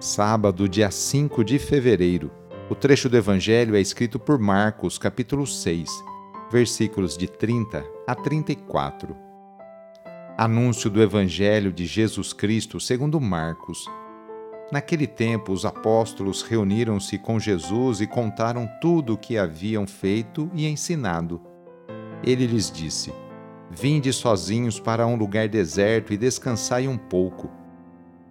sábado, dia 5 de fevereiro. O trecho do Evangelho é escrito por Marcos, capítulo 6, versículos de 30 a 34. Anúncio do Evangelho de Jesus Cristo segundo Marcos. Naquele tempo, os apóstolos reuniram-se com Jesus e contaram tudo o que haviam feito e ensinado. Ele lhes disse: Vinde sozinhos para um lugar deserto e descansai um pouco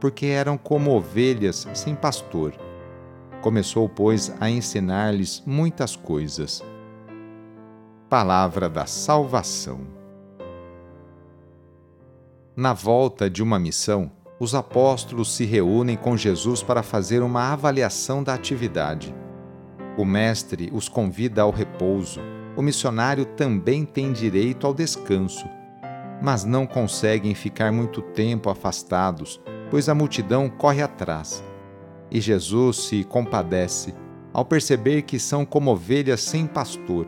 porque eram como ovelhas sem pastor. Começou, pois, a ensinar-lhes muitas coisas. Palavra da Salvação. Na volta de uma missão, os apóstolos se reúnem com Jesus para fazer uma avaliação da atividade. O Mestre os convida ao repouso. O missionário também tem direito ao descanso, mas não conseguem ficar muito tempo afastados pois a multidão corre atrás. E Jesus se compadece ao perceber que são como ovelhas sem pastor.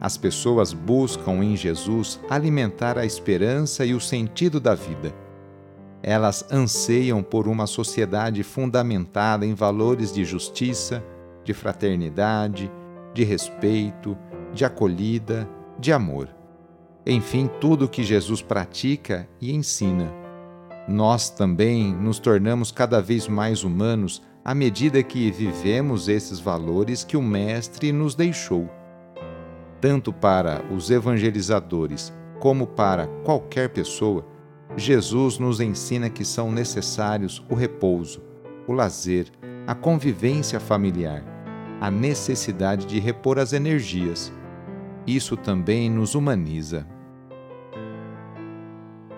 As pessoas buscam em Jesus alimentar a esperança e o sentido da vida. Elas anseiam por uma sociedade fundamentada em valores de justiça, de fraternidade, de respeito, de acolhida, de amor. Enfim, tudo o que Jesus pratica e ensina nós também nos tornamos cada vez mais humanos à medida que vivemos esses valores que o Mestre nos deixou. Tanto para os evangelizadores como para qualquer pessoa, Jesus nos ensina que são necessários o repouso, o lazer, a convivência familiar, a necessidade de repor as energias. Isso também nos humaniza.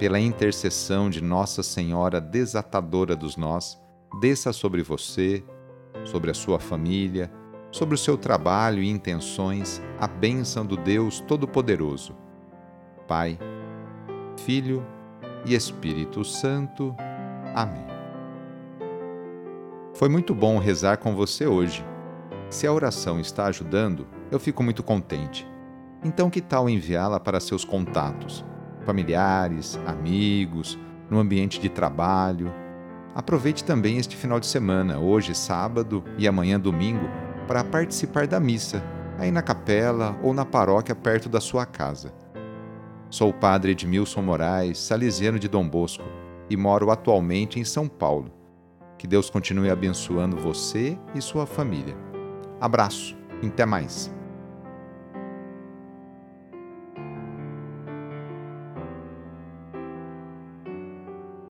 Pela intercessão de Nossa Senhora Desatadora dos Nós, desça sobre você, sobre a sua família, sobre o seu trabalho e intenções a bênção do Deus Todo-Poderoso. Pai, Filho e Espírito Santo. Amém. Foi muito bom rezar com você hoje. Se a oração está ajudando, eu fico muito contente. Então, que tal enviá-la para seus contatos, familiares, amigos, no ambiente de trabalho? Aproveite também este final de semana, hoje sábado e amanhã domingo, para participar da missa, aí na capela ou na paróquia perto da sua casa. Sou o padre Edmilson Moraes, salesiano de Dom Bosco, e moro atualmente em São Paulo. Que Deus continue abençoando você e sua família. Abraço, até mais.